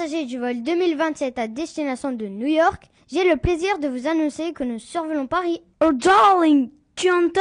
passagers du vol 2027 à destination de New York, j'ai le plaisir de vous annoncer que nous survolons Paris. Oh darling, tu entends?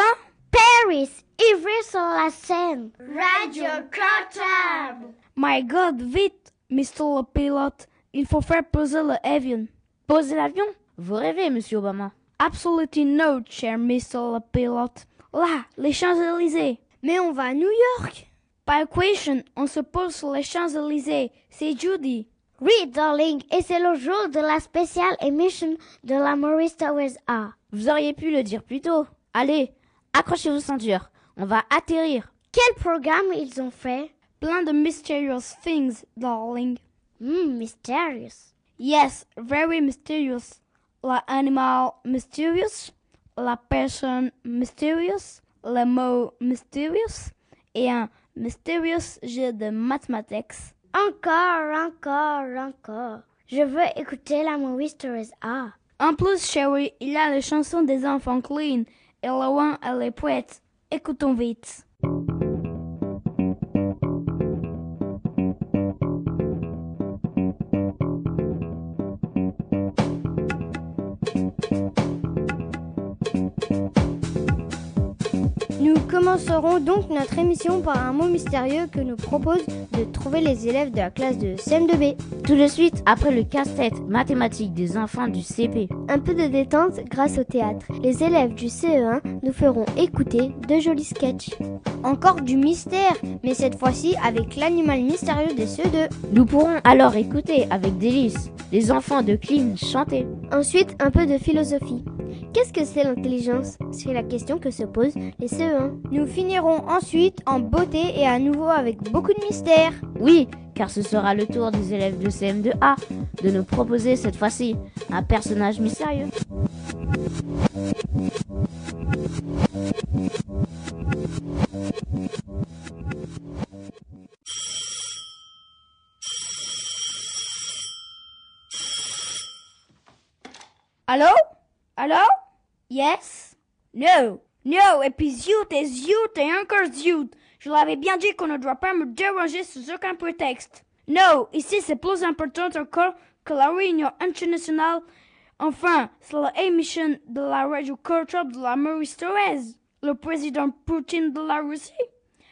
Paris, Ivry sur la Seine. Radio Cartable. My God, vite, Mr. le pilote, il faut faire poser l'avion. Posez l'avion? Vous rêvez, monsieur Obama. Absolutely no, cher Mr. le pilote. Là, les Champs-Élysées. Mais on va à New York. By equation, on se pose sur les Champs-Élysées. C'est Judy. Oui, darling, et c'est le jour de la spéciale émission de la Maurice Towers A. Vous auriez pu le dire plus tôt. Allez, accrochez-vous ceinture. On va atterrir. Quel programme ils ont fait? Plein de mysterious things, darling. Hmm, mysterious. Yes, very mysterious. La animal mysterious, la personne mysterious, le mot mysterious et un mysterious jeu de mathématiques. Encore, encore, encore. Je veux écouter la Maurice Towers A. En plus, chérie, il y a les chansons des enfants clean et loin elle est poète. Écoutons vite. Commencerons donc notre émission par un mot mystérieux que nous propose de trouver les élèves de la classe de CM2B. Tout de suite, après le casse-tête mathématique des enfants du CP. Un peu de détente grâce au théâtre. Les élèves du CE1 nous feront écouter de jolis sketchs. Encore du mystère, mais cette fois-ci avec l'animal mystérieux des CE2. Nous pourrons alors écouter avec délice les enfants de Clean chanter. Ensuite, un peu de philosophie. Qu'est-ce que c'est l'intelligence? C'est la question que se posent les CE1. Nous finirons ensuite en beauté et à nouveau avec beaucoup de mystère. Oui, car ce sera le tour des élèves de CM2A de nous proposer cette fois-ci un personnage mystérieux. Allô? Allô? Yes? No No, et puis zut et zut et encore zut. Je l'avais bien dit qu'on ne doit pas me déranger sous aucun prétexte. No, ici c'est plus important encore que la réunion internationale. Enfin, c'est l'émission de la radio culturelle de la Maurice Thérèse, le président Poutine de la Russie.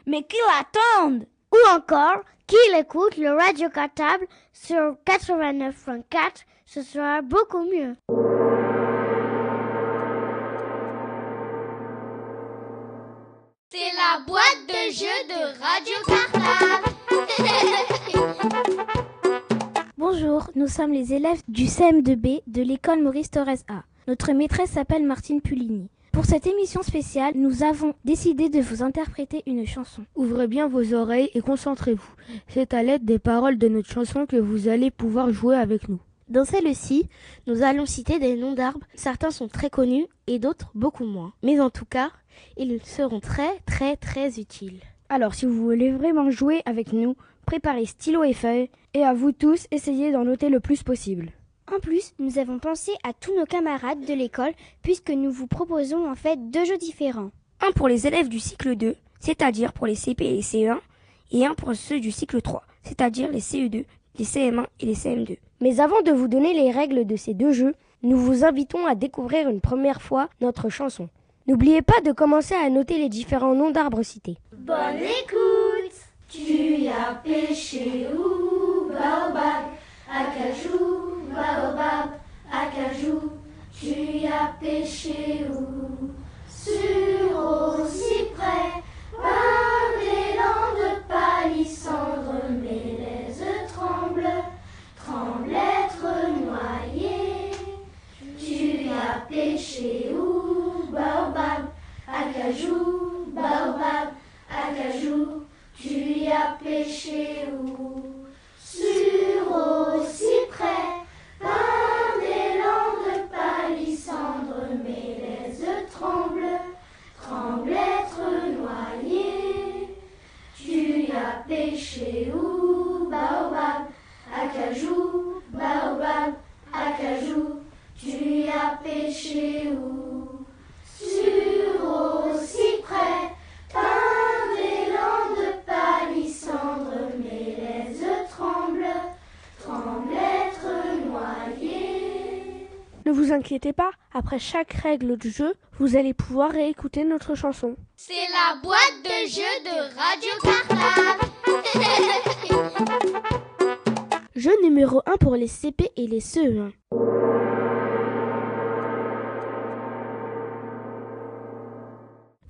Mais qui l'attendent Ou encore, qu'il écoute le radio cartable sur 89.4, ce sera beaucoup mieux. C'est la boîte de jeux de Radio Cartable. Bonjour, nous sommes les élèves du CM2B de l'école Maurice Torres A. Notre maîtresse s'appelle Martine Pulini. Pour cette émission spéciale, nous avons décidé de vous interpréter une chanson. Ouvrez bien vos oreilles et concentrez-vous. C'est à l'aide des paroles de notre chanson que vous allez pouvoir jouer avec nous. Dans celle-ci, nous allons citer des noms d'arbres. Certains sont très connus et d'autres beaucoup moins. Mais en tout cas, ils seront très très très utiles. Alors si vous voulez vraiment jouer avec nous, préparez stylo et feuilles et à vous tous, essayez d'en noter le plus possible. En plus, nous avons pensé à tous nos camarades de l'école puisque nous vous proposons en fait deux jeux différents. Un pour les élèves du cycle 2, c'est-à-dire pour les CP et les CE1, et un pour ceux du cycle 3, c'est-à-dire les CE2, les CM1 et les CM2. Mais avant de vous donner les règles de ces deux jeux, nous vous invitons à découvrir une première fois notre chanson. N'oubliez pas de commencer à noter les différents noms d'arbres cités. Bonne écoute. Tu as pêché où, baobab, acajou, baobab, acajou. Tu as pêché où, sur au cyprès, par des landes palissandres, mes lèzes tremblent, tremblent être noyées. Ne vous baobab, acajou, baobab, acajou, tu y as pêché où? Sur aussi près, inquiétez pas, après chaque règle du jeu, vous allez pouvoir réécouter notre chanson. C'est la boîte de jeu de Radio Cartable. Jeu numéro 1 pour les CP et les CE1.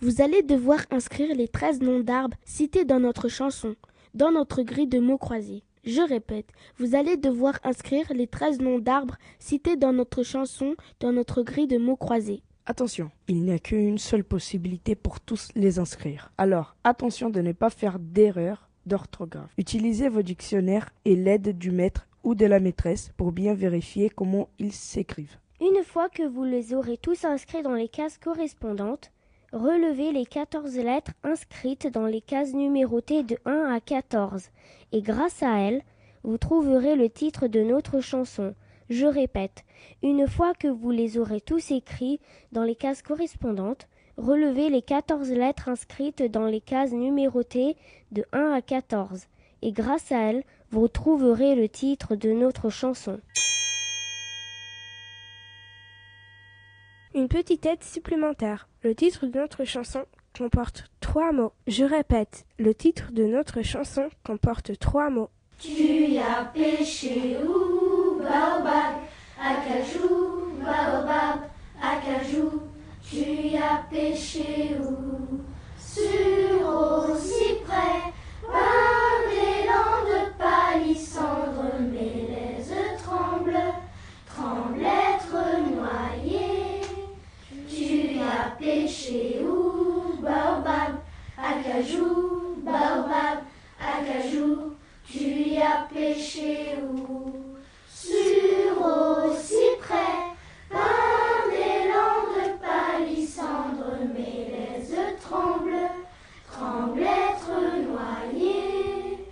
Vous allez devoir inscrire les 13 noms d'arbres cités dans notre chanson, dans notre grille de mots croisés. Je répète, vous allez devoir inscrire les 13 noms d'arbres cités dans notre chanson, dans notre grille de mots croisés. Attention, il n'y a qu'une seule possibilité pour tous les inscrire. Alors, attention de ne pas faire d'erreur d'orthographe. Utilisez vos dictionnaires et l'aide du maître ou de la maîtresse pour bien vérifier comment ils s'écrivent. Une fois que vous les aurez tous inscrits dans les cases correspondantes, relevez les 14 lettres inscrites dans les cases numérotées de 1 à 14 et grâce à elles, vous trouverez le titre de notre chanson. Je répète, une fois que vous les aurez tous écrits dans les cases correspondantes, relevez les 14 lettres inscrites dans les cases numérotées de 1 à 14 et grâce à elles, vous trouverez le titre de notre chanson. Une petite aide supplémentaire. Le titre de notre chanson comporte trois mots. Je répète, le titre de notre chanson comporte trois mots. Tu as pêché où, baobab, acajou, baobab, acajou. Tu as pêché où, sur au cyprès, Pêché où Sur au cyprès, par des landes palissandres, mes lèzes tremblent, tremblent être noyées.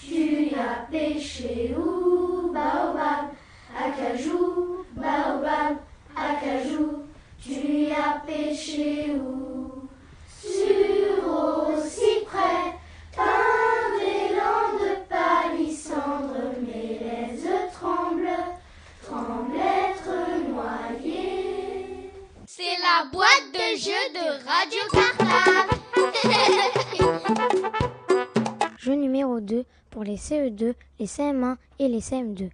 Tu as pêché où Baobab, acajou, baobab, acajou. Tu as pêché où boîte de jeu de Radio Cartable. Jeu numéro 2 pour les CE2, les CM1 et les CM2.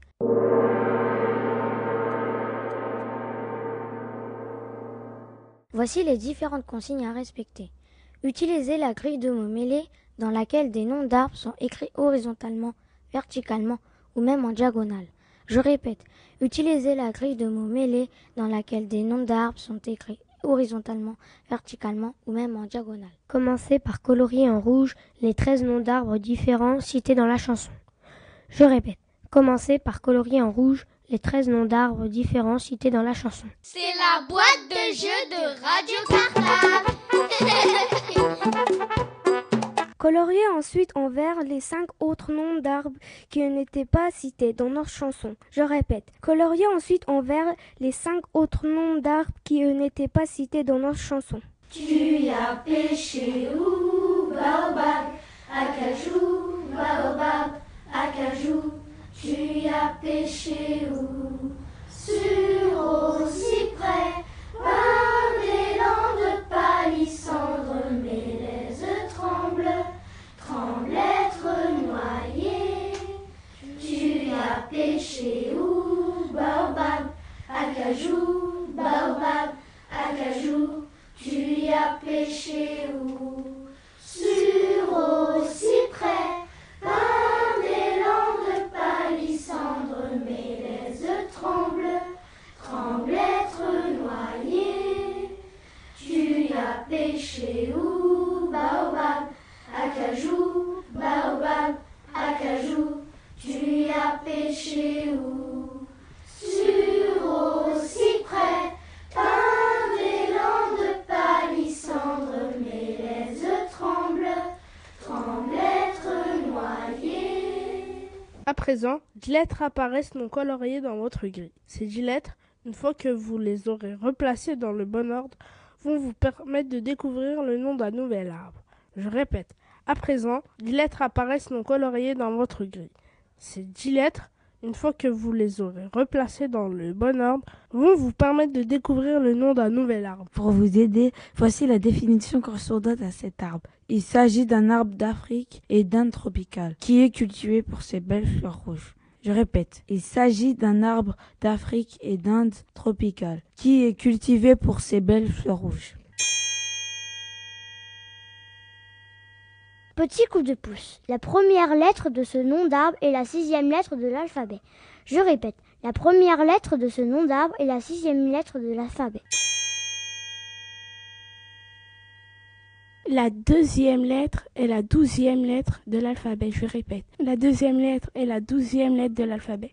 Voici les différentes consignes à respecter. Utilisez la grille de mots mêlés dans laquelle des noms d'arbres sont écrits horizontalement, verticalement ou même en diagonale. Je répète, utilisez la grille de mots mêlés dans laquelle des noms d'arbres sont écrits horizontalement, verticalement ou même en diagonale. Commencez par colorier en rouge les 13 noms d'arbres différents cités dans la chanson. Je répète, commencez par colorier en rouge les 13 noms d'arbres différents cités dans la chanson. C'est la boîte de jeu de Radio Cartable. Coloriez ensuite en vert les cinq autres noms d'arbres qui n'étaient pas cités dans notre chanson. Je répète, coloriez ensuite en vert les cinq autres noms d'arbres qui n'étaient pas cités dans notre chanson. Tu as pêché où, baobab, acajou, baobab, acajou. Tu as pêché où, sur au cyprès, par des landes palissandres, tremblent, tremblent être noyées. Tu as pêché où, baobab, acajou, baobab, acajou. Tu as pêché où, sur au cyprès, par des landes palissandres, mes lèzes tremblent, tremblent être noyées. Tu as pêché où, baobab, acajou, baobab, acajou. Tu as pêché où, sur des landes palissandres, mes lèzes tremblent, tremblent être noyées. À présent, dix lettres apparaissent non coloriées dans votre grille. Ces dix lettres, une fois que vous les aurez replacées dans le bon ordre, vont vous permettre de découvrir le nom d'un nouvel arbre. Je répète, à présent, dix lettres apparaissent non coloriées dans votre grille. Ces dix lettres, une fois que vous les aurez replacés dans le bon ordre, vont vous permettre de découvrir le nom d'un nouvel arbre. Pour vous aider, voici la définition correspondante à cet arbre. Il s'agit d'un arbre d'Afrique et d'Inde tropicale, qui est cultivé pour ses belles fleurs rouges. Je répète, il s'agit d'un arbre d'Afrique et d'Inde tropicale, qui est cultivé pour ses belles fleurs rouges. Petit coup de pouce. La première lettre de ce nom d'arbre est la sixième lettre de l'alphabet. Je répète, la première lettre de ce nom d'arbre est la sixième lettre de l'alphabet. La deuxième lettre est la douzième lettre de l'alphabet. Je répète, la deuxième lettre est la douzième lettre de l'alphabet.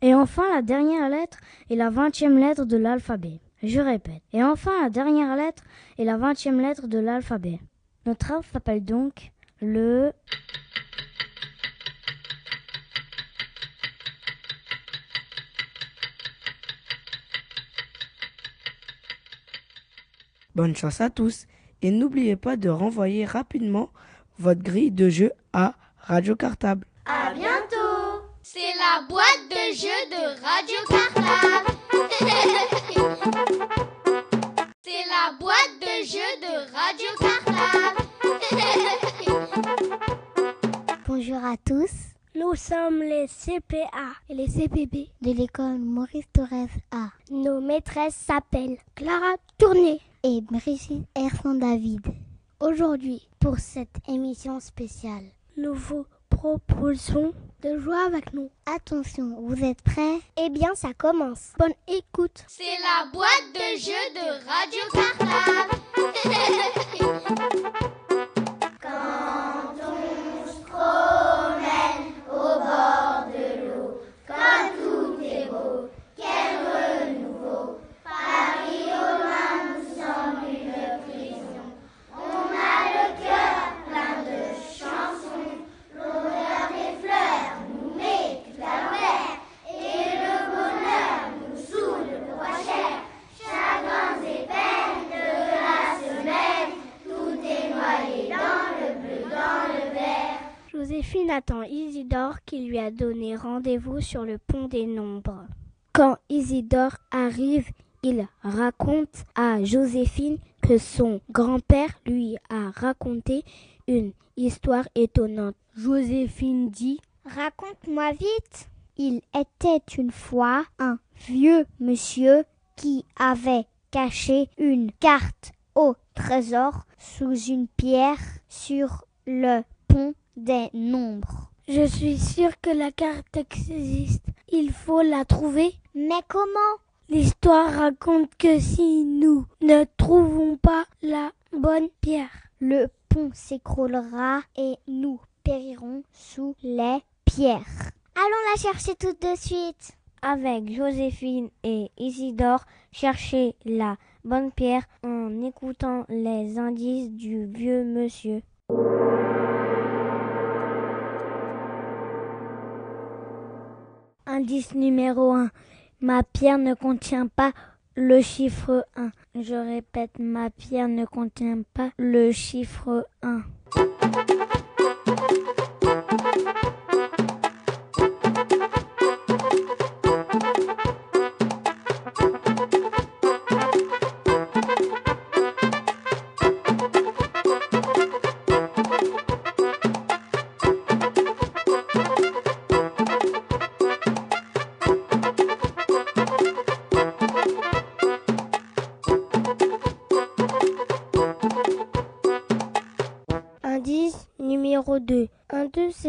Et enfin, la dernière lettre est la vingtième lettre de l'alphabet. Je répète. Et enfin, la dernière lettre est la vingtième lettre de l'alphabet. Notre arbre s'appelle donc le... Bonne chance à tous et n'oubliez pas de renvoyer rapidement votre grille de jeu à Radio Cartable. À bientôt C'est la boîte de jeu de Radio Cartable C'est la boîte de jeu de Radio Cartable Bonjour à tous. Nous sommes les CPA et les CPB de l'école Maurice Thorez A. Nos maîtresses s'appellent Clara Tourné et Brigitte Erson David. Aujourd'hui, pour cette émission spéciale, nous vous proposons de jouer avec nous. Attention, vous êtes prêts? Eh bien, ça commence. Bonne écoute. C'est la boîte de jeu de Radio Cartable on se promène au bord de l'eau, quand tout est beau, quel renouveau. Paris au loin nous semble une prison. On a le cœur plein de chansons. L'odeur des fleurs nous met tout à l'envers. Et le bonheur nous saoule le droit cher. Chagrins et peines de la semaine, tout est noyé dans le bleu, dans le vert. Joséphine attend Isidore qui lui a donné rendez-vous sur le pont des nombres. Quand Isidore arrive, il raconte à Joséphine que son grand-père lui a raconté une histoire étonnante. Joséphine dit Raconte-moi vite. Il était une fois un vieux monsieur qui avait caché une carte au trésor sous une pierre sur le pont des nombres. Je suis sûre que la carte existe. Il faut la trouver. Mais comment? L'histoire raconte que si nous ne trouvons pas la bonne pierre, le pont s'écroulera et nous périrons sous les pierres. Allons la chercher tout de suite. Avec Joséphine et Isidore, chercher la bonne pierre en écoutant les indices du vieux monsieur. Indice numéro 1. Ma pierre ne contient pas le chiffre 1. Je répète, ma pierre ne contient pas le chiffre 1.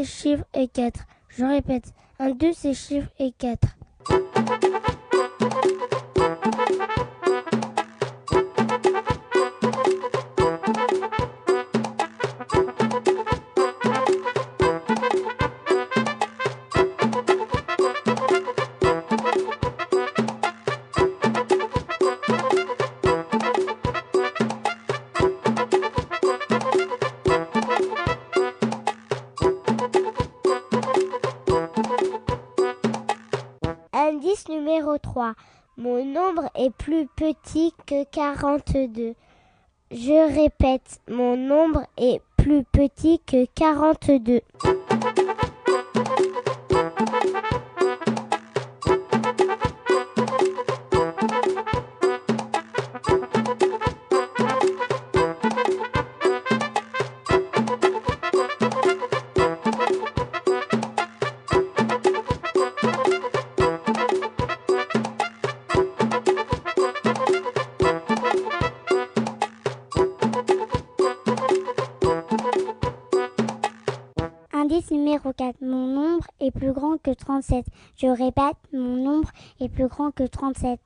1, 2, c'est chiffre et 4. Je répète, 1, 2, c'est chiffre et 4. Plus petit que 42. Je répète, mon nombre est plus petit que 42. Plus grand que 37. Je répète, mon nombre est plus grand que 37.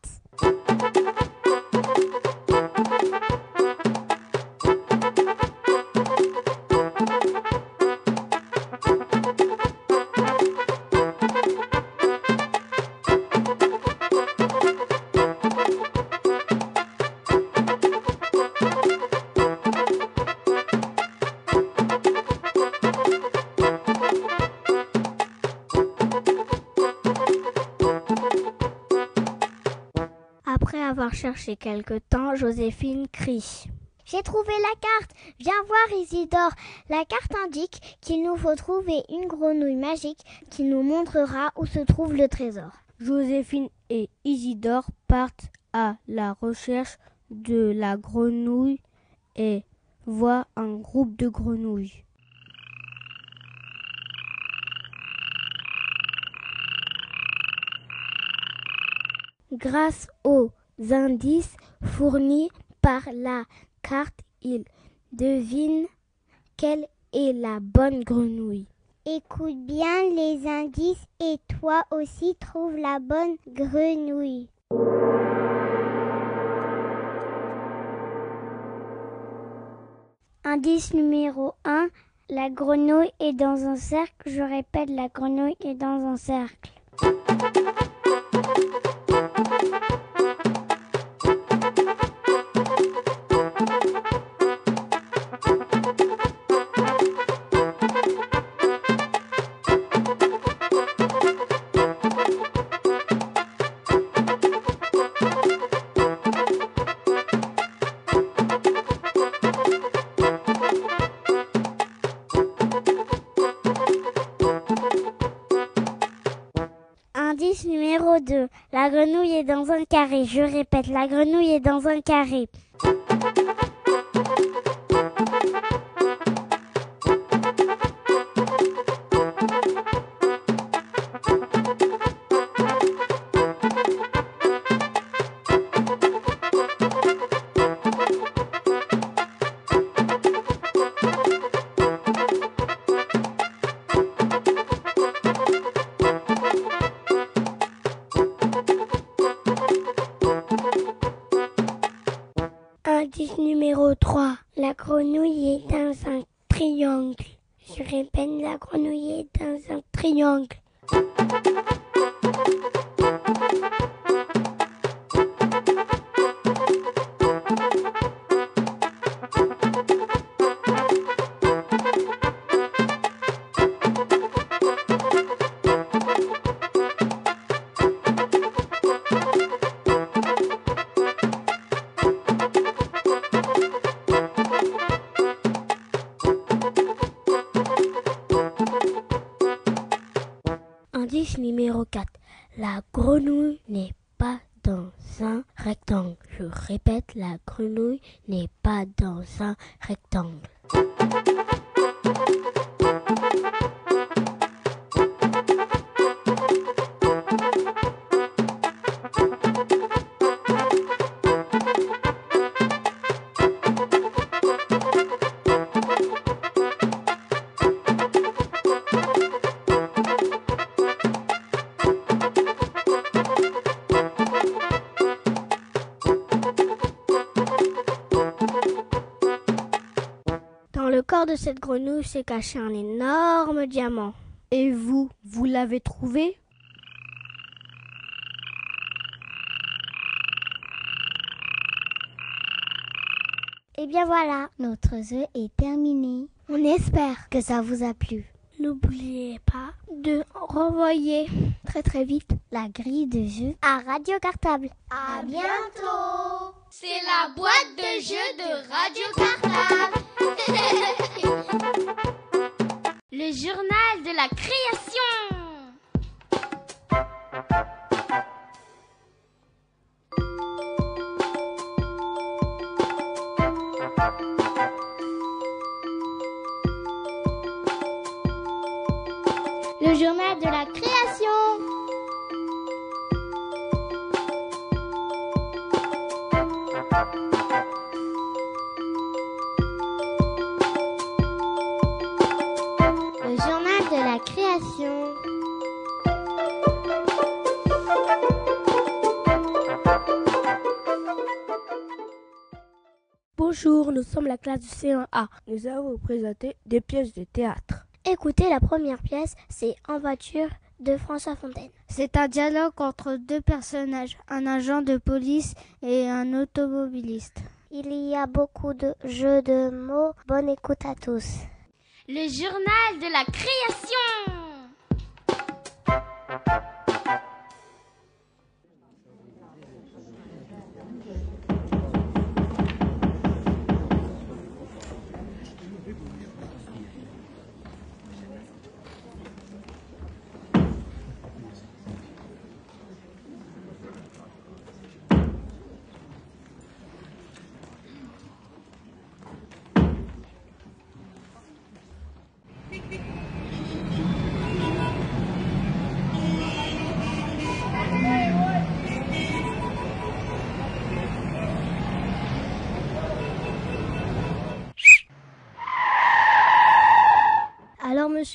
Cherché quelque temps, Joséphine crie. J'ai trouvé la carte. Viens voir Isidore. La carte indique qu'il nous faut trouver une grenouille magique qui nous montrera où se trouve le trésor. Joséphine et Isidore partent à la recherche de la grenouille et voient un groupe de grenouilles. Grâce aux indices fournis par la carte, ils devinent quelle est la bonne grenouille. Écoute bien les indices et toi aussi trouve la bonne grenouille. Indice numéro 1. La grenouille est dans un cercle. Je répète, la grenouille est dans un cercle. Carré. Je répète, la grenouille est dans un carré. Grenouille s'est caché un énorme diamant. Et vous, vous l'avez trouvé? Et bien voilà, notre jeu est terminé. On espère que ça vous a plu. N'oubliez pas de renvoyer très très vite la grille de jeu à Radio Cartable. À bientôt C'est la boîte de jeux de Radio Cartable. Le journal de la création. Bonjour, nous sommes la classe du C1A. Nous allons vous présenter des pièces de théâtre. Écoutez la première pièce, c'est En voiture de François Fontaine. C'est un dialogue entre deux personnages, un agent de police et un automobiliste. Il y a beaucoup de jeux de mots. Bonne écoute à tous. Le journal de la création.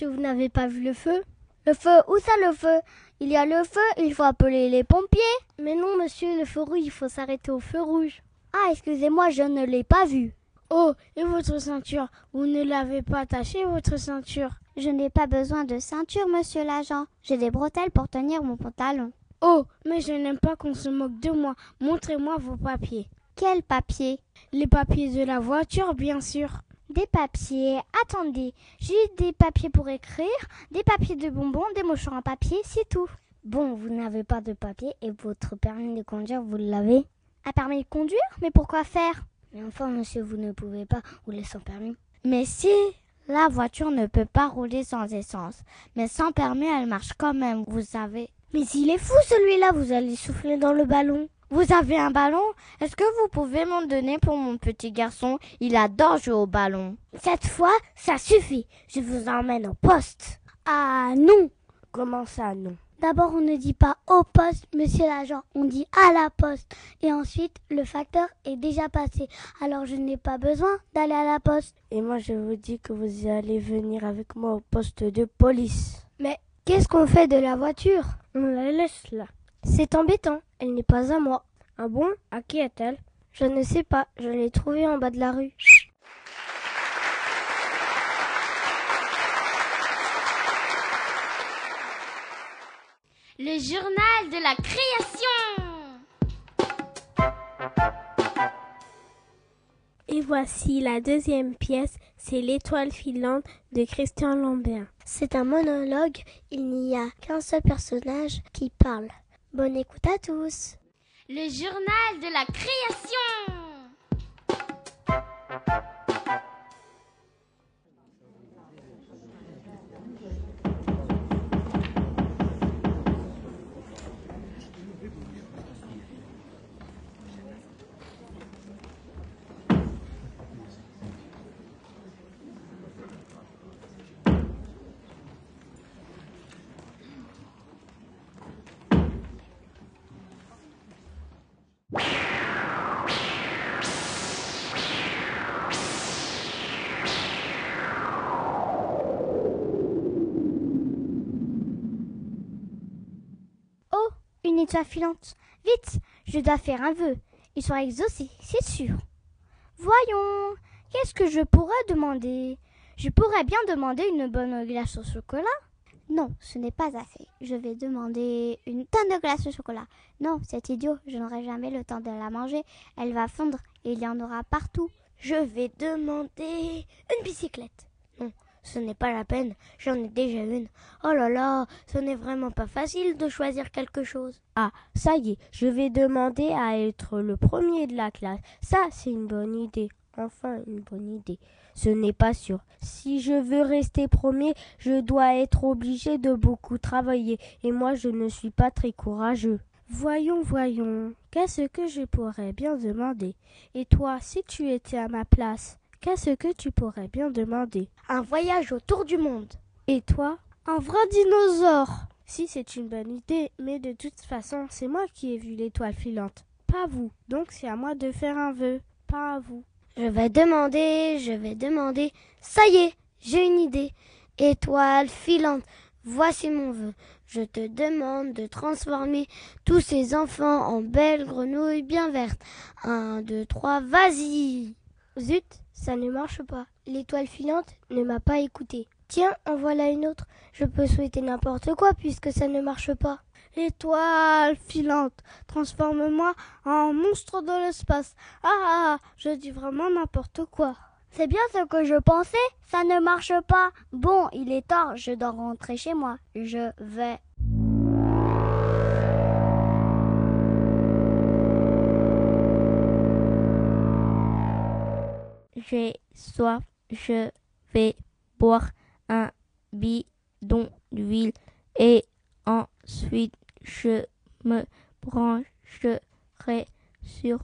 Vous n'avez pas vu le feu? Le feu Où ça le feu? Il y a le feu, il faut appeler les pompiers. Mais non, monsieur, le feu rouge, il faut s'arrêter au feu rouge. Ah, excusez-moi, je ne l'ai pas vu. Oh, et votre ceinture? Vous ne l'avez pas attachée, votre ceinture? Je n'ai pas besoin de ceinture, monsieur l'agent. J'ai des bretelles pour tenir mon pantalon. Oh, mais je n'aime pas qu'on se moque de moi. Montrez-moi vos papiers. Quels papiers? Les papiers de la voiture, bien sûr. Des papiers. Attendez, j'ai des papiers pour écrire, des papiers de bonbons, des mouchoirs en papier, c'est tout. Bon, vous n'avez pas de papier et votre permis de conduire, vous l'avez Un permis de conduire Mais pourquoi faire? Mais enfin, monsieur, vous ne pouvez pas rouler sans permis. Mais si la voiture ne peut pas rouler sans essence, mais sans permis, elle marche quand même, vous savez. Mais il est fou celui-là, vous allez souffler dans le ballon. Vous avez un ballon? Est-ce que vous pouvez m'en donner pour mon petit garçon? Il adore jouer au ballon. Cette fois, ça suffit. Je vous emmène au poste. Ah non Comment ça, non? D'abord, on ne dit pas au poste, monsieur l'agent, on dit à la poste. Et ensuite, le facteur est déjà passé. Alors, je n'ai pas besoin d'aller à la poste. Et moi, je vous dis que vous allez venir avec moi au poste de police. Mais qu'est-ce qu'on fait de la voiture? On la laisse là. C'est embêtant, elle n'est pas à moi. Ah bon? À qui est-elle? Je ne sais pas, je l'ai trouvée en bas de la rue. Le journal de la création. Et voici la deuxième pièce, c'est l'étoile filante de Christian Lambert. C'est un monologue, il n'y a qu'un seul personnage qui parle. Bonne écoute à tous. Le journal de la création. Étoile filante. Vite, je dois faire un vœu. Il sera exaucé, c'est sûr. Voyons, qu'est-ce que je pourrais demander? Je pourrais bien demander une bonne glace au chocolat? Non, ce n'est pas assez. Je vais demander une tonne de glace au chocolat. Non, c'est idiot, je n'aurai jamais le temps de la manger. Elle va fondre et il y en aura partout. Je vais demander une bicyclette. Ce n'est pas la peine, j'en ai déjà une. Oh là là, ce n'est vraiment pas facile de choisir quelque chose. Ah, ça y est, je vais demander à être le premier de la classe. Ça, c'est une bonne idée. Enfin, une bonne idée. Ce n'est pas sûr. Si je veux rester premier, je dois être obligé de beaucoup travailler, et moi je ne suis pas très courageux. Voyons, voyons, qu'est-ce que je pourrais bien demander? Et toi, si tu étais à ma place, qu'est-ce que tu pourrais bien demander Un voyage autour du monde. Et toi Un vrai dinosaure. Si c'est une bonne idée, mais de toute façon, c'est moi qui ai vu l'étoile filante, pas vous. Donc c'est à moi de faire un vœu, pas à vous. Je vais demander, je vais demander. Ça y est, j'ai une idée. Étoile filante, voici mon vœu. Je te demande de transformer tous ces enfants en belles grenouilles bien vertes. Un, deux, trois, vas-y. Zut, ça ne marche pas. L'étoile filante ne m'a pas écouté. Tiens, en voilà une autre. Je peux souhaiter n'importe quoi puisque ça ne marche pas. Étoile filante, transforme-moi en monstre de l'espace. Ah, ah, ah, je dis vraiment n'importe quoi. C'est bien ce que je pensais, ça ne marche pas. Bon, il est tard, je dois rentrer chez moi. Je vais. J'ai soif, je vais boire un bidon d'huile et ensuite je me brancherai sur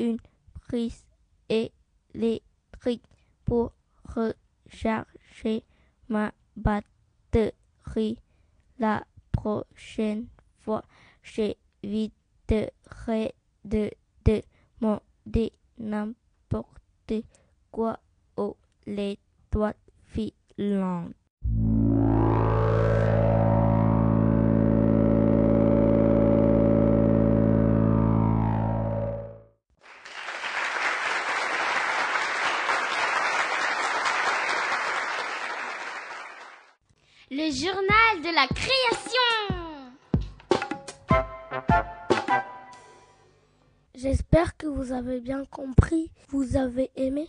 une prise électrique pour recharger ma batterie. La prochaine fois, j'éviterai de demander n'importe quoi aux l'étoile filante. Le journal de la création. J'espère que vous avez bien compris, vous avez aimé.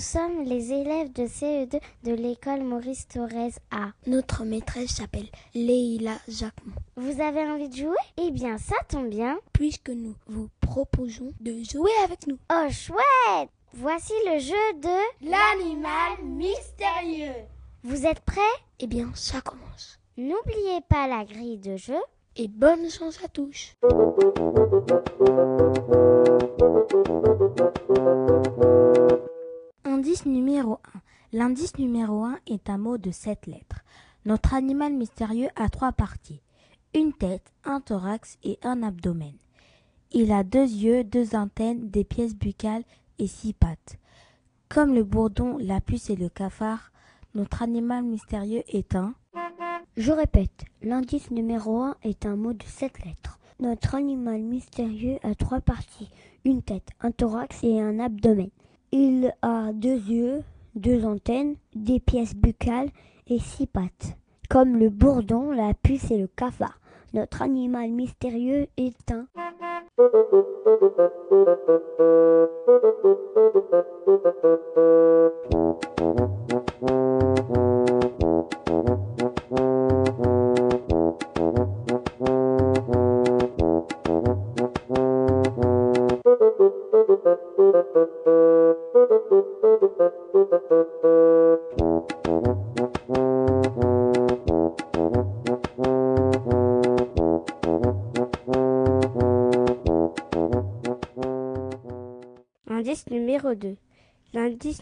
Sommes les élèves de CE2 de l'école Maurice Thorez A. Notre maîtresse s'appelle Leila Jacquemont. Vous avez envie de jouer? Eh bien, ça tombe bien. Puisque nous vous proposons de jouer avec nous. Oh, chouette Voici le jeu de L'animal mystérieux. Vous êtes prêts? Eh bien, ça commence. N'oubliez pas la grille de jeu. Et bonne chance à tous. Indice numéro 1. L'indice numéro 1 est un mot de 7 lettres. Notre animal mystérieux a trois parties. Une tête, un thorax et un abdomen. Il a deux yeux, deux antennes, des pièces buccales et six pattes. Comme le bourdon, la puce et le cafard, notre animal mystérieux est un Je répète, l'indice numéro 1 est un mot de 7 lettres. Notre animal mystérieux a trois parties, une tête, un thorax et un abdomen. Il a deux yeux, deux antennes, des pièces buccales et six pattes, comme le bourdon, la puce et le cafard. Notre animal mystérieux est un...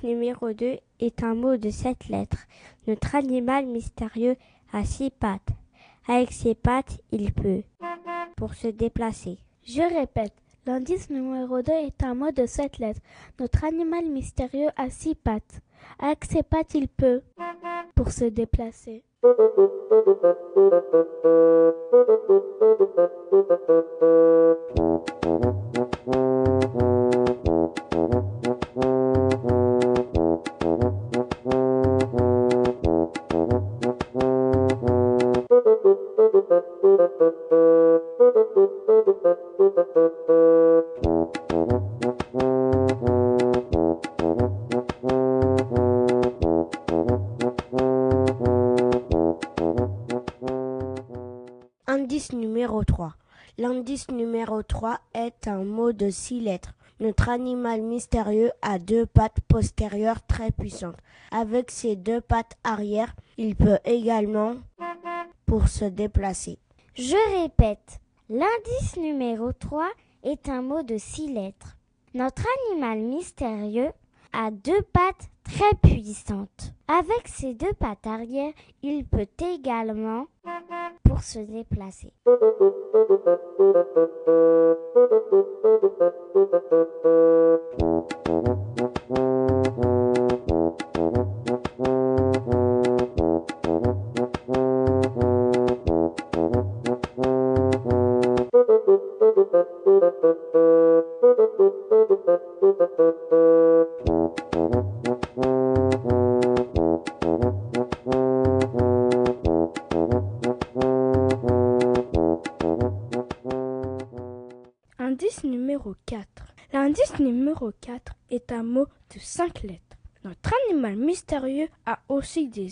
Numéro 2 est un mot de sept lettres. Notre animal mystérieux a six pattes. Avec ses pattes, il peut pour se déplacer. Je répète, l'indice numéro 2 est un mot de sept lettres. Notre animal mystérieux a six pattes. Avec ses pattes, il peut pour se déplacer. L'indice numéro 3 est un mot de six lettres. Notre animal mystérieux a deux pattes postérieures très puissantes. Avec ses deux pattes arrière, il peut également pour se déplacer. Je répète, l'indice numéro 3 est un mot de six lettres. Notre animal mystérieux a deux pattes très puissantes. Avec ses deux pattes arrière, il peut également pour se déplacer.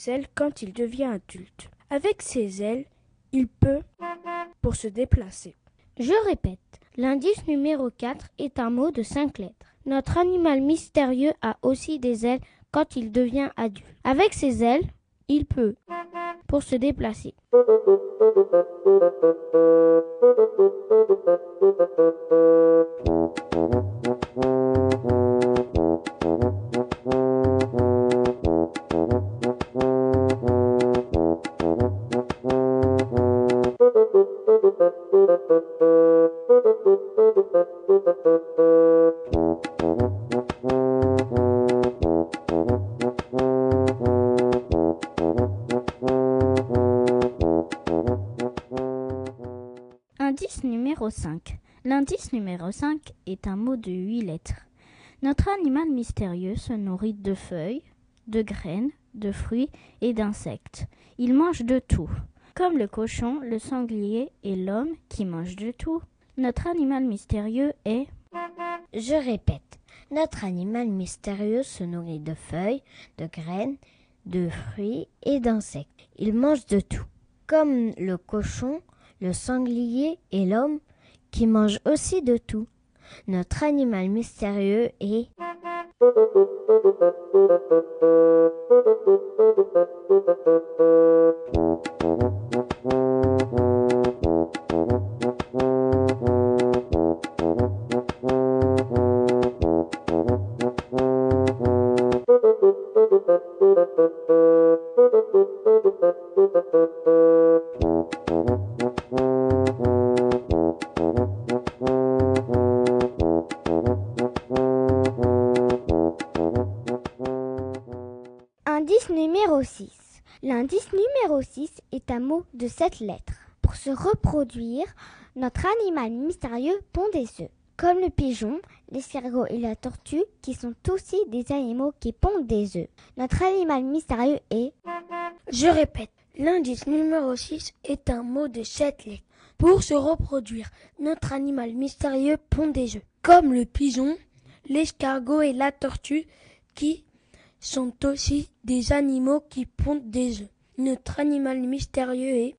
Ailes quand il devient adulte. Avec ses ailes, il peut pour se déplacer. Je répète, l'indice numéro 4 est un mot de 5 lettres. Notre animal mystérieux a aussi des ailes quand il devient adulte. Avec ses ailes, il peut pour se déplacer. Indice numéro 5. L'indice numéro 5 est un mot de 8 lettres. Notre animal mystérieux se nourrit de feuilles, de graines, de fruits et d'insectes. Il mange de tout, comme le cochon, le sanglier et l'homme qui mange de tout. Notre animal mystérieux est... Je répète, notre animal mystérieux se nourrit de feuilles, de graines, de fruits et d'insectes. Il mange de tout, comme le cochon, le sanglier et l'homme qui mangent aussi de tout. Notre animal mystérieux est... Thank you. De 7 lettres. Pour se reproduire, notre animal mystérieux pond des œufs, comme le pigeon, l'escargot et la tortue, qui sont aussi des animaux qui pondent des œufs. Notre animal mystérieux est... Je répète, l'indice numéro 6 est un mot de 7 lettres. Pour se reproduire, notre animal mystérieux pond des œufs, comme le pigeon, l'escargot et la tortue, qui sont aussi des animaux qui pondent des œufs. Notre animal mystérieux est...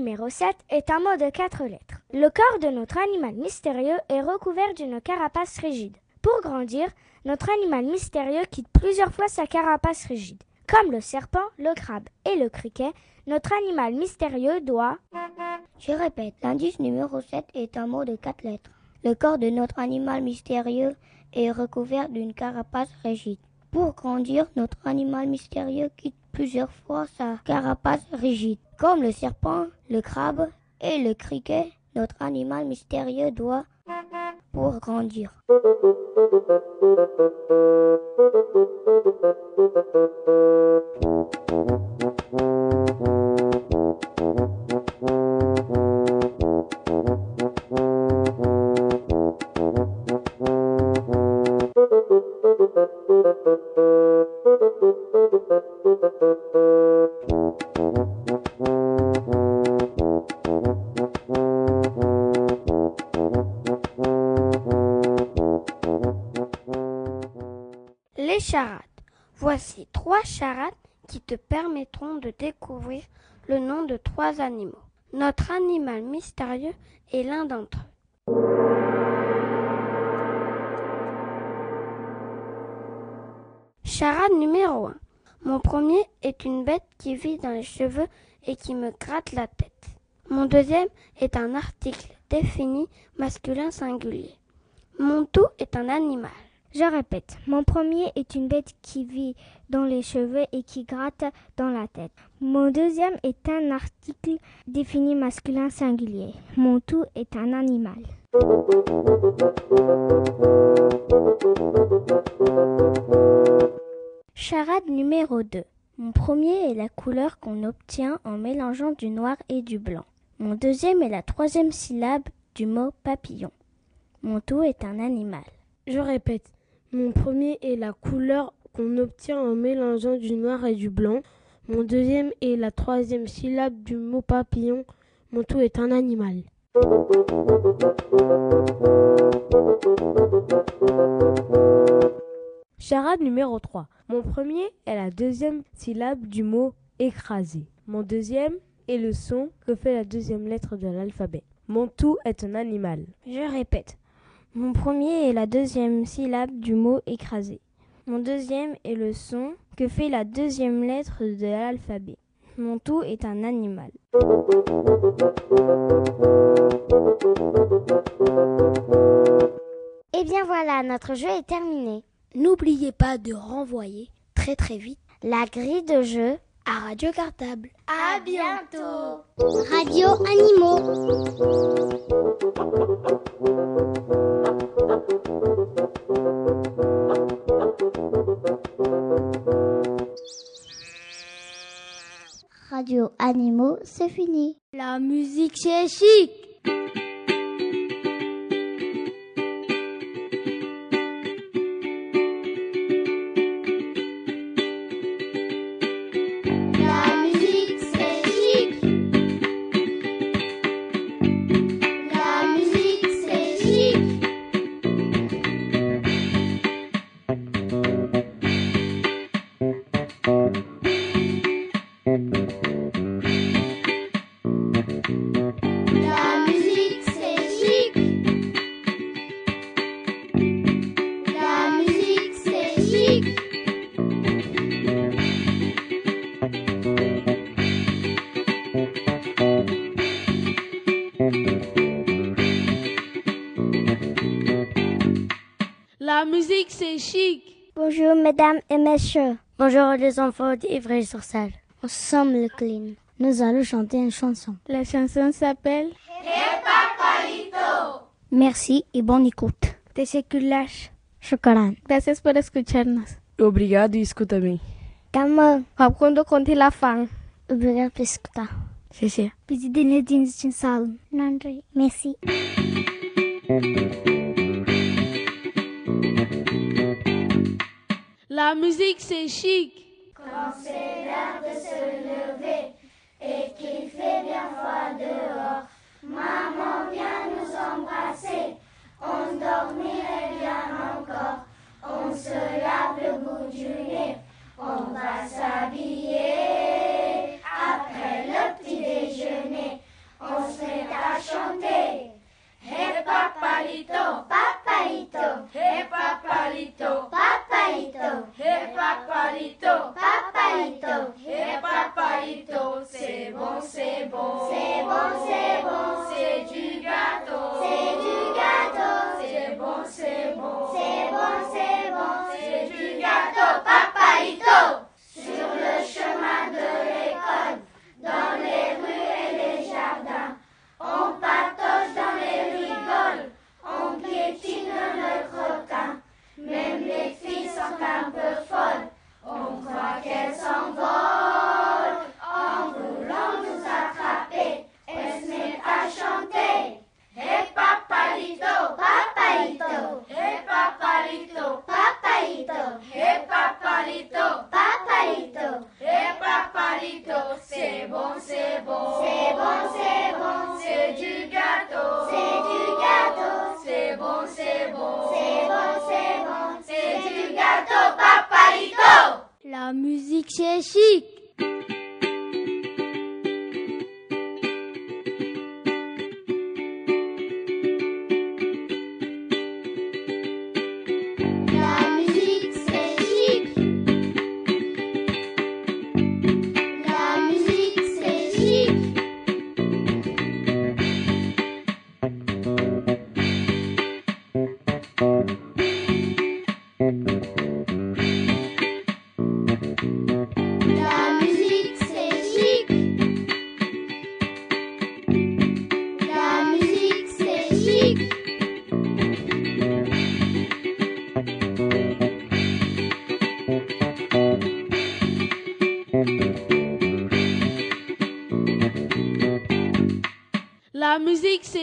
numéro 7 est un mot de quatre lettres. Le corps de notre animal mystérieux est recouvert d'une carapace rigide. Pour grandir, notre animal mystérieux quitte plusieurs fois sa carapace rigide. Comme le serpent, le crabe et le criquet, notre animal mystérieux doit... Je répète, l'indice numéro 7 est un mot de quatre lettres. Le corps de notre animal mystérieux est recouvert d'une carapace rigide. Pour grandir, notre animal mystérieux quitte plusieurs fois sa carapace rigide. Comme le serpent, le crabe et le criquet, notre animal mystérieux doit pour grandir. Les charades. Voici trois charades qui te permettront de découvrir le nom de trois animaux. Notre animal mystérieux est l'un d'entre eux. Charade numéro 1. Mon premier est une bête qui vit dans les cheveux et qui me gratte la tête. Mon deuxième est un article défini masculin singulier. Mon tout est un animal. Je répète, mon premier est une bête qui vit dans les cheveux et qui gratte dans la tête. Mon deuxième est un article défini masculin singulier. Mon tout est un animal. Charade numéro 2. Mon premier est la couleur qu'on obtient en mélangeant du noir et du blanc. Mon deuxième est la troisième syllabe du mot papillon. Mon tout est un animal. Je répète, mon premier est la couleur qu'on obtient en mélangeant du noir et du blanc. Mon deuxième est la troisième syllabe du mot papillon. Mon tout est un animal. Charade numéro 3. Mon premier est la deuxième syllabe du mot écrasé. Mon deuxième est le son que fait la deuxième lettre de l'alphabet. Mon tout est un animal. Je répète. Mon premier est la deuxième syllabe du mot écrasé. Mon deuxième est le son que fait la deuxième lettre de l'alphabet. Mon tout est un animal. Et bien voilà, notre jeu est terminé. N'oubliez pas de renvoyer très très vite La grille de jeu à Radio Cartable. À bientôt. Radio Animaux. messieurs, bonjour les enfants d'Ivry-sur-Seine. Nous sommes le clean. Nous allons chanter une chanson. La chanson s'appelle Merci et bonne écoute. Teşekkürler. Shukran. Gracias por escucharnos. Obrigado e escuta bem. Tamam. Quando contei la fan. Obrigado por escutar. Sim, sim. Bizi dinlediğiniz için sağ olun. Merci. La musique, c'est chic. Quand c'est l'heure de se lever et qu'il fait bien froid dehors, maman vient nous embrasser. On dormirait bien encore. On se lave le bout du nez. On va s'habiller. Après le petit déjeuner, on se met à chanter. Hey papalito, papalito, papalito. Et paparito, paparito, et c'est bon, c'est bon, c'est bon, c'est bon, c'est du gâteau, c'est du gâteau, c'est bon, c'est bon, c'est bon, c'est bon, c'est du gâteau, paparito. La musique c'est chic.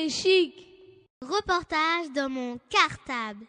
C'est chic. Reportage dans mon cartable.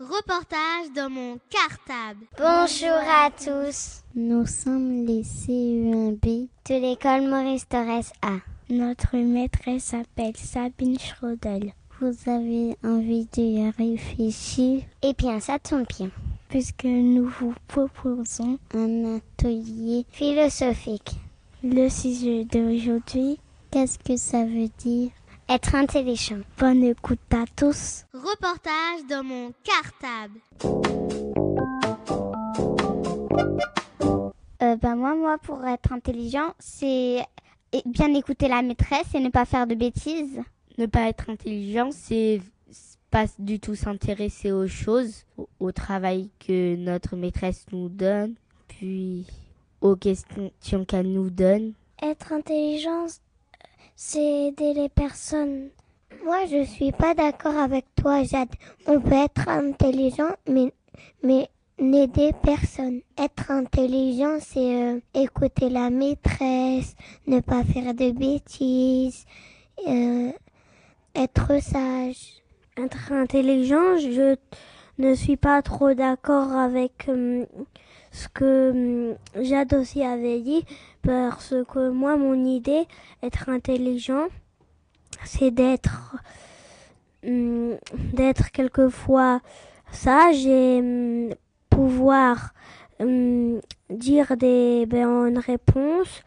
Reportage dans mon cartable. Bonjour à tous. Nous sommes les CE1B de l'école Maurice Torres A. Notre maîtresse s'appelle Sabine Schrodel. Vous avez envie de réfléchir Eh bien, ça tombe bien. Puisque nous vous proposons un atelier philosophique. Le sujet d'aujourd'hui, qu'est-ce que ça veut dire? Être intelligent. Bonne écoute à tous. Reportage dans mon cartable. Euh, ben moi, moi, pour être intelligent, c'est é- bien écouter la maîtresse et ne pas faire de bêtises. Ne pas être intelligent, c'est pas du tout s'intéresser aux choses, au, travail que notre maîtresse nous donne, puis aux questions qu'elle nous donne. Être intelligent, c'est aider les personnes. Moi, je suis pas d'accord avec toi, Jade. On peut être intelligent, mais, mais n'aider personne. Être intelligent, c'est euh, écouter la maîtresse, ne pas faire de bêtises, euh, être sage. Être intelligent, je ne suis pas trop d'accord avec euh, ce que euh, Jade aussi avait dit, parce que moi, mon idée, être intelligent, c'est d'être hum, d'être quelquefois sage et pouvoir dire des bonnes réponses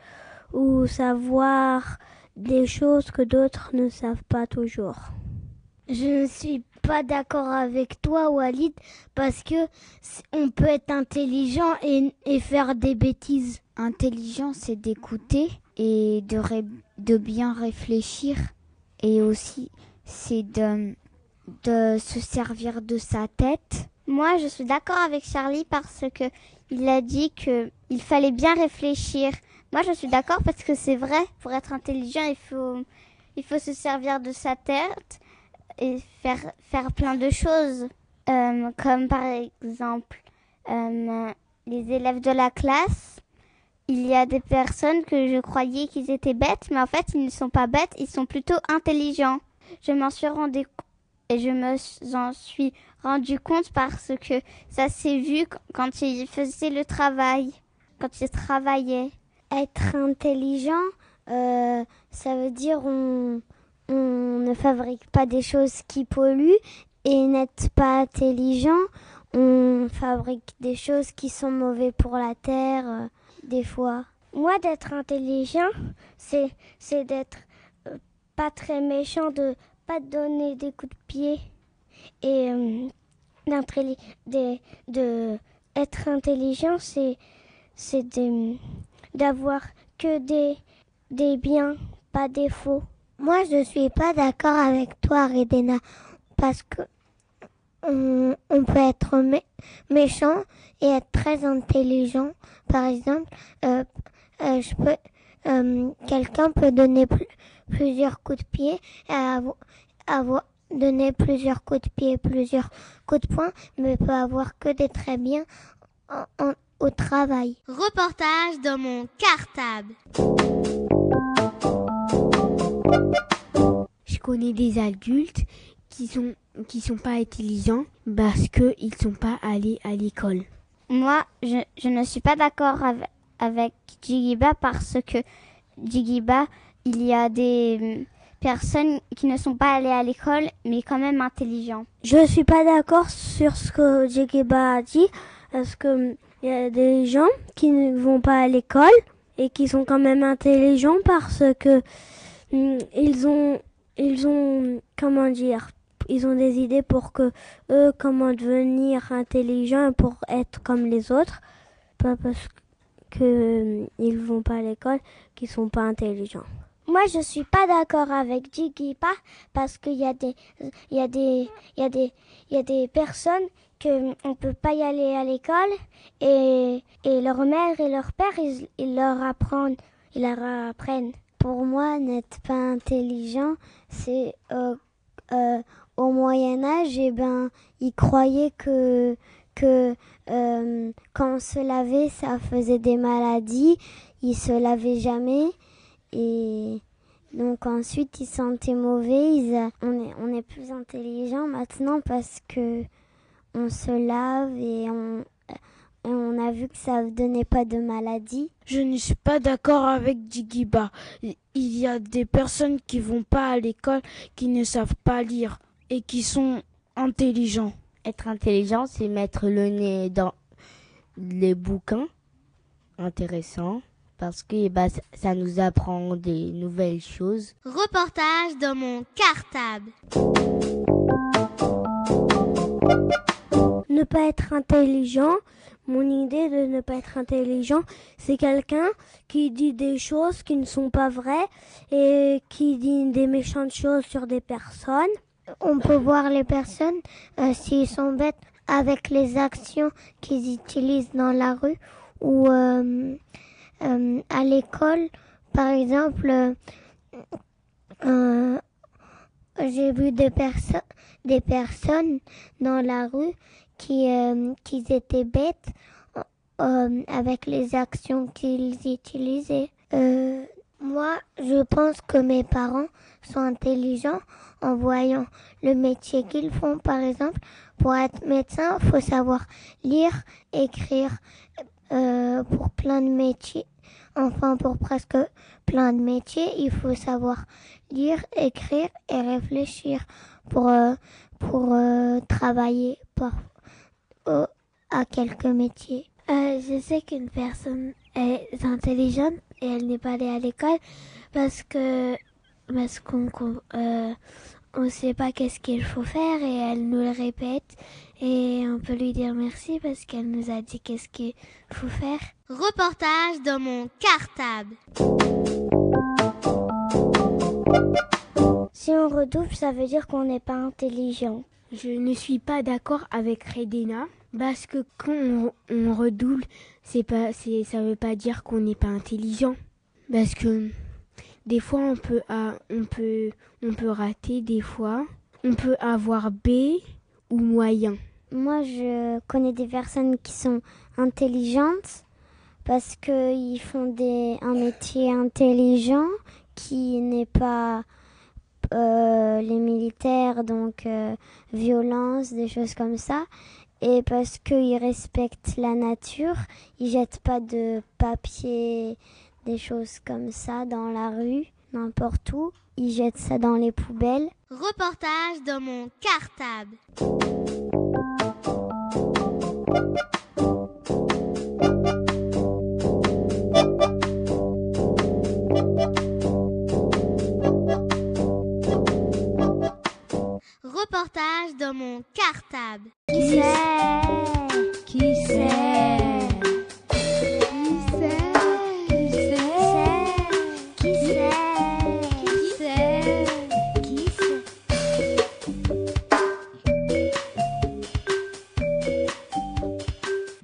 ou savoir des choses que d'autres ne savent pas toujours. Je ne suis pas d'accord avec toi, Walid, parce que on peut être intelligent et, et faire des bêtises. Intelligent, c'est d'écouter et de, ré- de bien réfléchir. Et aussi, c'est de, de se servir de sa tête. Moi, je suis d'accord avec Charlie parce que il a dit que il fallait bien réfléchir. Moi, je suis d'accord parce que c'est vrai. Pour être intelligent, il faut, il faut se servir de sa tête et faire, faire plein de choses. Euh, comme par exemple, euh, les élèves de la classe. Il y a des personnes que je croyais qu'ils étaient bêtes, mais en fait, ils ne sont pas bêtes, ils sont plutôt intelligents. Je m'en suis rendu et je me suis rendu compte parce que ça s'est vu qu- quand ils faisaient le travail, quand ils travaillaient. Être intelligent, euh, ça veut dire on, ne fabrique pas des choses qui polluent et n'être pas intelligent, on fabrique des choses qui sont mauvaises pour la terre, euh, des fois. Moi, d'être intelligent, c'est c'est d'être euh, pas très méchant, de pas donner des coups de pied et euh, d'intelli- de, de être intelligent, c'est c'est de d'avoir que des, des biens, pas des faux. Moi, je suis pas d'accord avec toi, Redena, parce que on, peut être mé- méchant et être très intelligent. Par exemple, euh, euh, je peux, euh, quelqu'un peut donner pl- plusieurs coups de pied et avo- avoir donner plusieurs coups de pied, plusieurs coups de poing, mais peut avoir que des très bien en- en- au travail. Reportage dans mon cartable. Je connais des adultes qui sont qui sont pas intelligents parce que ils sont pas allés à l'école. Moi, je, je ne suis pas d'accord avec, avec Jigiba parce que Jigiba, il y a des personnes qui ne sont pas allées à l'école mais quand même intelligents. Je suis pas d'accord sur ce que Jigiba a dit parce que il y a des gens qui ne vont pas à l'école et qui sont quand même intelligents parce que mm, ils ont ils ont comment dire ils ont des idées pour que eux comment devenir intelligents pour être comme les autres pas parce que mm, ils vont pas à l'école qu'ils sont pas intelligents. Moi, je suis pas d'accord avec Jigipa parce qu'il y a des, il y a des, il y a des, il y a des personnes que on peut pas y aller à l'école et, et leur mère et leur père ils, ils leur apprennent, ils leur apprennent. Pour moi, n'être pas intelligent, c'est euh, euh, au Moyen Âge, et ben, ils croyaient que que euh, quand on se lavait, ça faisait des maladies. Ils se lavaient jamais et donc ensuite ils sentaient mauvais. Ils on est on est plus intelligent maintenant parce que on se lave et on et on a vu que ça ne donnait pas de maladie. Je ne suis pas d'accord avec Jigiba. Il y a des personnes qui vont pas à l'école, qui ne savent pas lire et qui sont intelligents. Être intelligent, c'est mettre le nez dans les bouquins intéressants parce que bah, ça nous apprend des nouvelles choses. Reportage dans mon cartable. Ne pas être intelligent, mon idée de ne pas être intelligent, c'est quelqu'un qui dit des choses qui ne sont pas vraies et qui dit des méchantes choses sur des personnes. On peut voir les personnes euh, s'ils sont bêtes avec les actions qu'ils utilisent dans la rue ou euh, euh, à l'école. Par exemple, j'ai vu des, des personnes dans la rue qui, euh, qui étaient bêtes euh, avec les actions qu'ils utilisaient. Euh, moi, je pense que mes parents sont intelligents en voyant le métier qu'ils font. Par exemple, pour être médecin, il faut savoir lire, écrire euh, pour plein de métiers. Enfin, pour presque plein de métiers, il faut savoir lire, écrire et réfléchir pour, euh, pour euh, travailler à quelques métiers. Euh, je sais qu'une personne est intelligente et elle n'est pas allée à l'école parce que parce qu'on qu'on- euh, on sait pas qu'est-ce qu'il faut faire et elle nous le répète et on peut lui dire merci parce qu'elle nous a dit qu'est-ce qu'il faut faire. Reportage dans mon cartable. Si on redouble, ça veut dire qu'on n'est pas intelligent. Je ne suis pas d'accord avec Redena parce que quand on, redouble, c'est pas, c'est, ça veut pas dire qu'on n'est pas intelligent. Parce que des fois on peut, ah, on peut, on peut rater des fois. On peut avoir B ou moyen. Moi, je connais des personnes qui sont intelligentes parce qu'ils font des, un métier intelligent qui n'est pas euh, les militaires, donc euh, violence, des choses comme ça. Et parce qu'ils respectent la nature, ils jettent pas de papier, des choses comme ça dans la rue, n'importe où. Ils jettent ça dans les poubelles. Reportage dans mon cartable. Reportage dans mon cartable. Qui c'est Qui c'est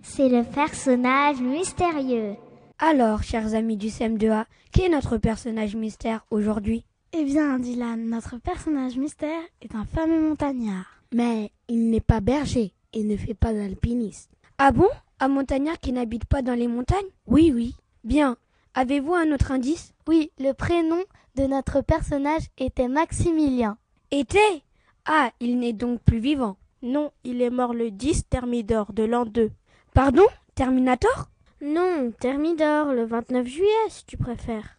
C'est le personnage mystérieux. Alors, chers amis du CM2A, qui est notre personnage mystère aujourd'hui? Eh bien, Dylan, notre personnage mystère est un fameux montagnard. Mais il n'est pas berger et ne fait pas d'alpinisme. Ah bon? Un montagnard qui n'habite pas dans les montagnes? Oui, oui. Bien. Avez-vous un autre indice? Oui, le prénom de notre personnage était Maximilien. Était? Ah, il n'est donc plus vivant. Non, il est mort le 10 Thermidor de l'an 2. Pardon? Terminator? Non, Thermidor, le 29 juillet, si tu préfères.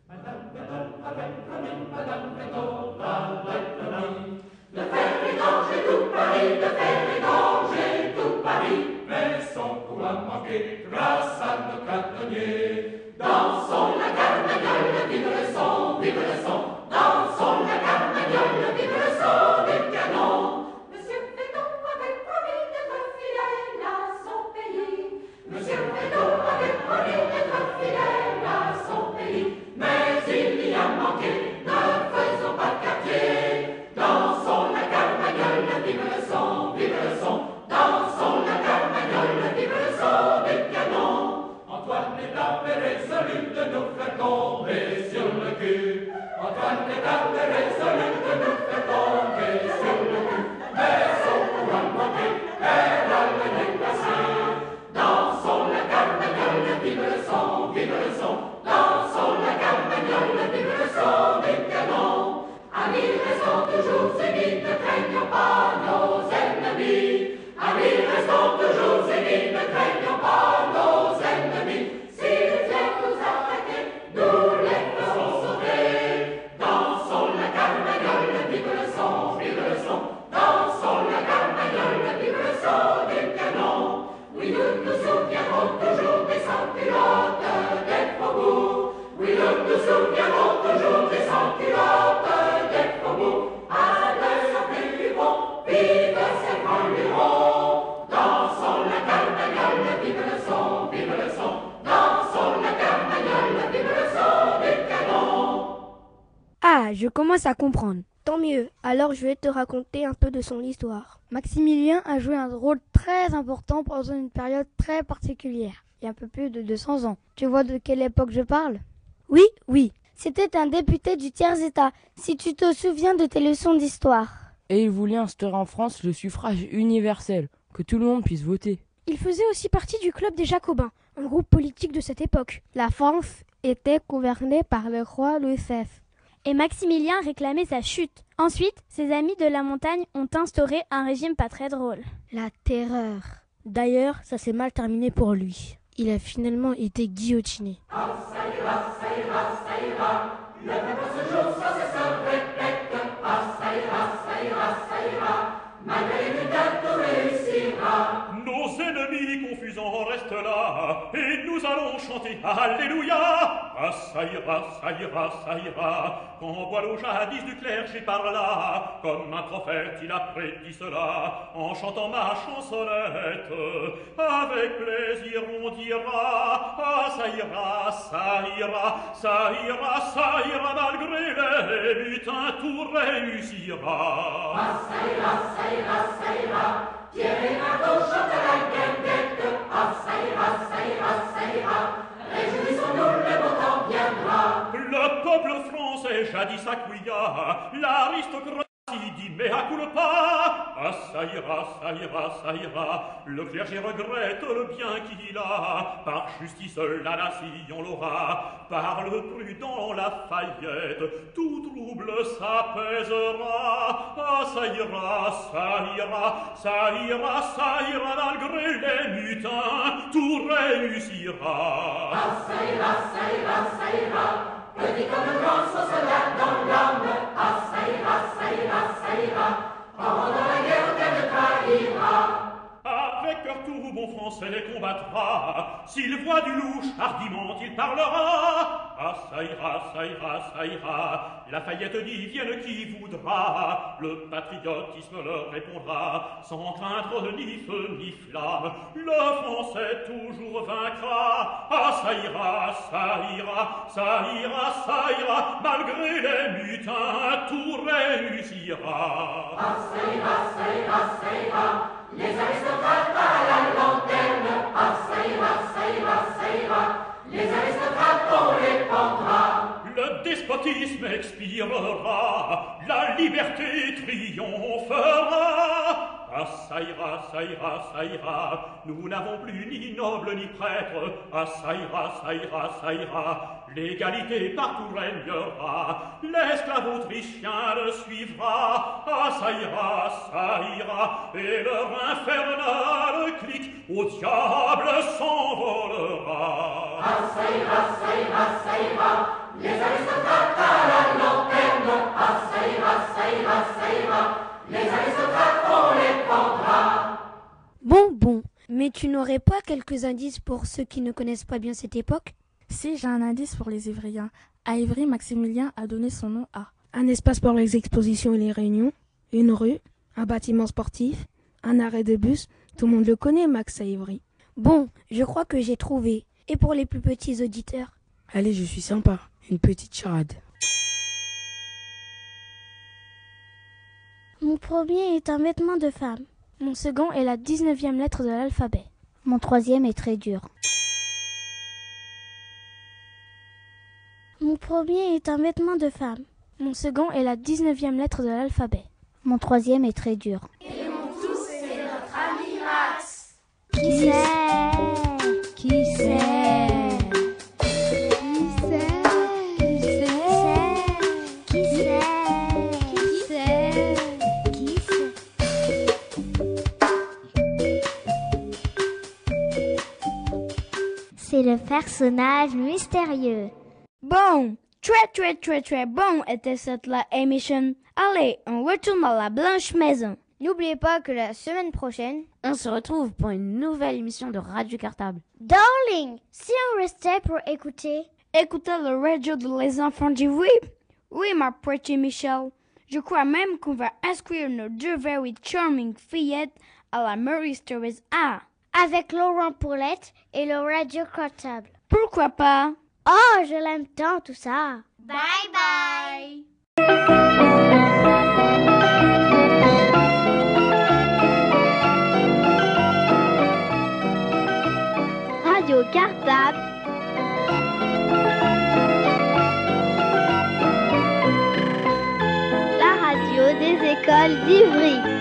Ah, je commence à comprendre. Tant mieux, alors je vais te raconter un peu de son histoire. Maximilien a joué un rôle très important pendant une période très particulière, il y a un peu plus de 200 ans. Tu vois de quelle époque je parle? Oui, oui. C'était un député du tiers-État, si tu te souviens de tes leçons d'histoire. Et il voulait instaurer en France le suffrage universel, que tout le monde puisse voter. Il faisait aussi partie du club des Jacobins, un groupe politique de cette époque. La France était gouvernée par le roi Louis XVI. Et Maximilien réclamait sa chute. Ensuite, ses amis de la montagne ont instauré un régime pas très drôle. La terreur. D'ailleurs, ça s'est mal terminé pour lui. Il a finalement été guillotiné. Ah, ça ira, ça ira, ça ira. Le peuple ce jour, ça et nous allons chanter Alléluia. Ah, ça ira, ça ira, ça ira. Quand Boileau jadis du clergé parla, comme un prophète il a prédit cela, en chantant ma chansonnette. Avec plaisir on dira, ça ira, ça ira, ça ira, ça ira, malgré les butins, tout réussira. Ah, ça ira, ça ira, ça ira. Le peuple français jadis accouilla, l'aristocratie dit mais à culpa. Ah, ça ira, ça ira, ça ira. Le clergé regrette le bien qu'il a. Par justice, la nation l'aura. Par le prudent Lafayette, tout trouble s'apaisera. Ah, ça ira, ça ira, ça ira, ça ira, malgré les mutins, tout réussira. Ah, ça ira, ça ira, ça ira. Petit dans l'âme. Ah, ça ira, ça ira, ça ira. Bon français combattra. S'il voit du louche, hardiment il parlera. Ah, ça ira, ça ira, ça ira. Lafayette dit, vienne qui voudra. Le patriotisme leur répondra. Sans craindre ni feu ni flamme. Le français toujours vaincra. Ah, ça ira, ça ira, ça ira, ça ira. Malgré les mutins, tout réussira. Ah, ça ira, ça ira, ça ira. Les aristocrates à la lanterne. Ah, ça ira, ça ira, ça ira. Les aristocrates, on les pendra. Le despotisme expirera, la liberté triomphera. Ah, ça ira, ça ira, ça ira, nous n'avons plus ni noble ni prêtre. Ah, ça ira, ça ira, ça ira, l'égalité partout régnera. L'esclave autrichien le suivra. Ah, ça ira, ça ira, et leur infernal clic au diable s'envolera. Ah, ça ira, ça ira, ça ira, les aristocrates à la lanterne. Ah, ça ira, ça ira, ça ira, Les aristocrates, on les pendra. Bon, bon, mais tu n'aurais pas quelques indices pour ceux qui ne connaissent pas bien cette époque? Si, j'ai un indice pour les Ivriens. À Ivry, Maximilien a donné son nom à un espace pour les expositions et les réunions, une rue, un bâtiment sportif, un arrêt de bus. Tout le monde le connaît, Max à Ivry. Bon, je crois que j'ai trouvé. Et pour les plus petits auditeurs? Allez, je suis sympa. Une petite charade. Mon premier est un vêtement de femme. Mon second est la 19e lettre de l'alphabet. Mon troisième est très dur. Mon premier est un vêtement de femme. Mon second est la 19e lettre de l'alphabet. Mon troisième est très dur. Et mon tous, c'est notre ami Max. Le personnage mystérieux. Bon, très très très très bon était cette la émission. Allez, on retourne à la blanche maison. N'oubliez pas que la semaine prochaine, On se retrouve pour une nouvelle émission de Radio Cartable. Darling, si on restait pour écouter, Écoutez le radio de les enfants du oui. Oui, ma pretty Michelle. Je crois même qu'on va inscrire nos deux very charming fillettes à la Murray Stories A. avec Laurent Poulette et le radio cartable. Pourquoi pas? Oh, je l'aime tant tout ça. Bye bye. Radio cartable. La radio des écoles d'Ivry.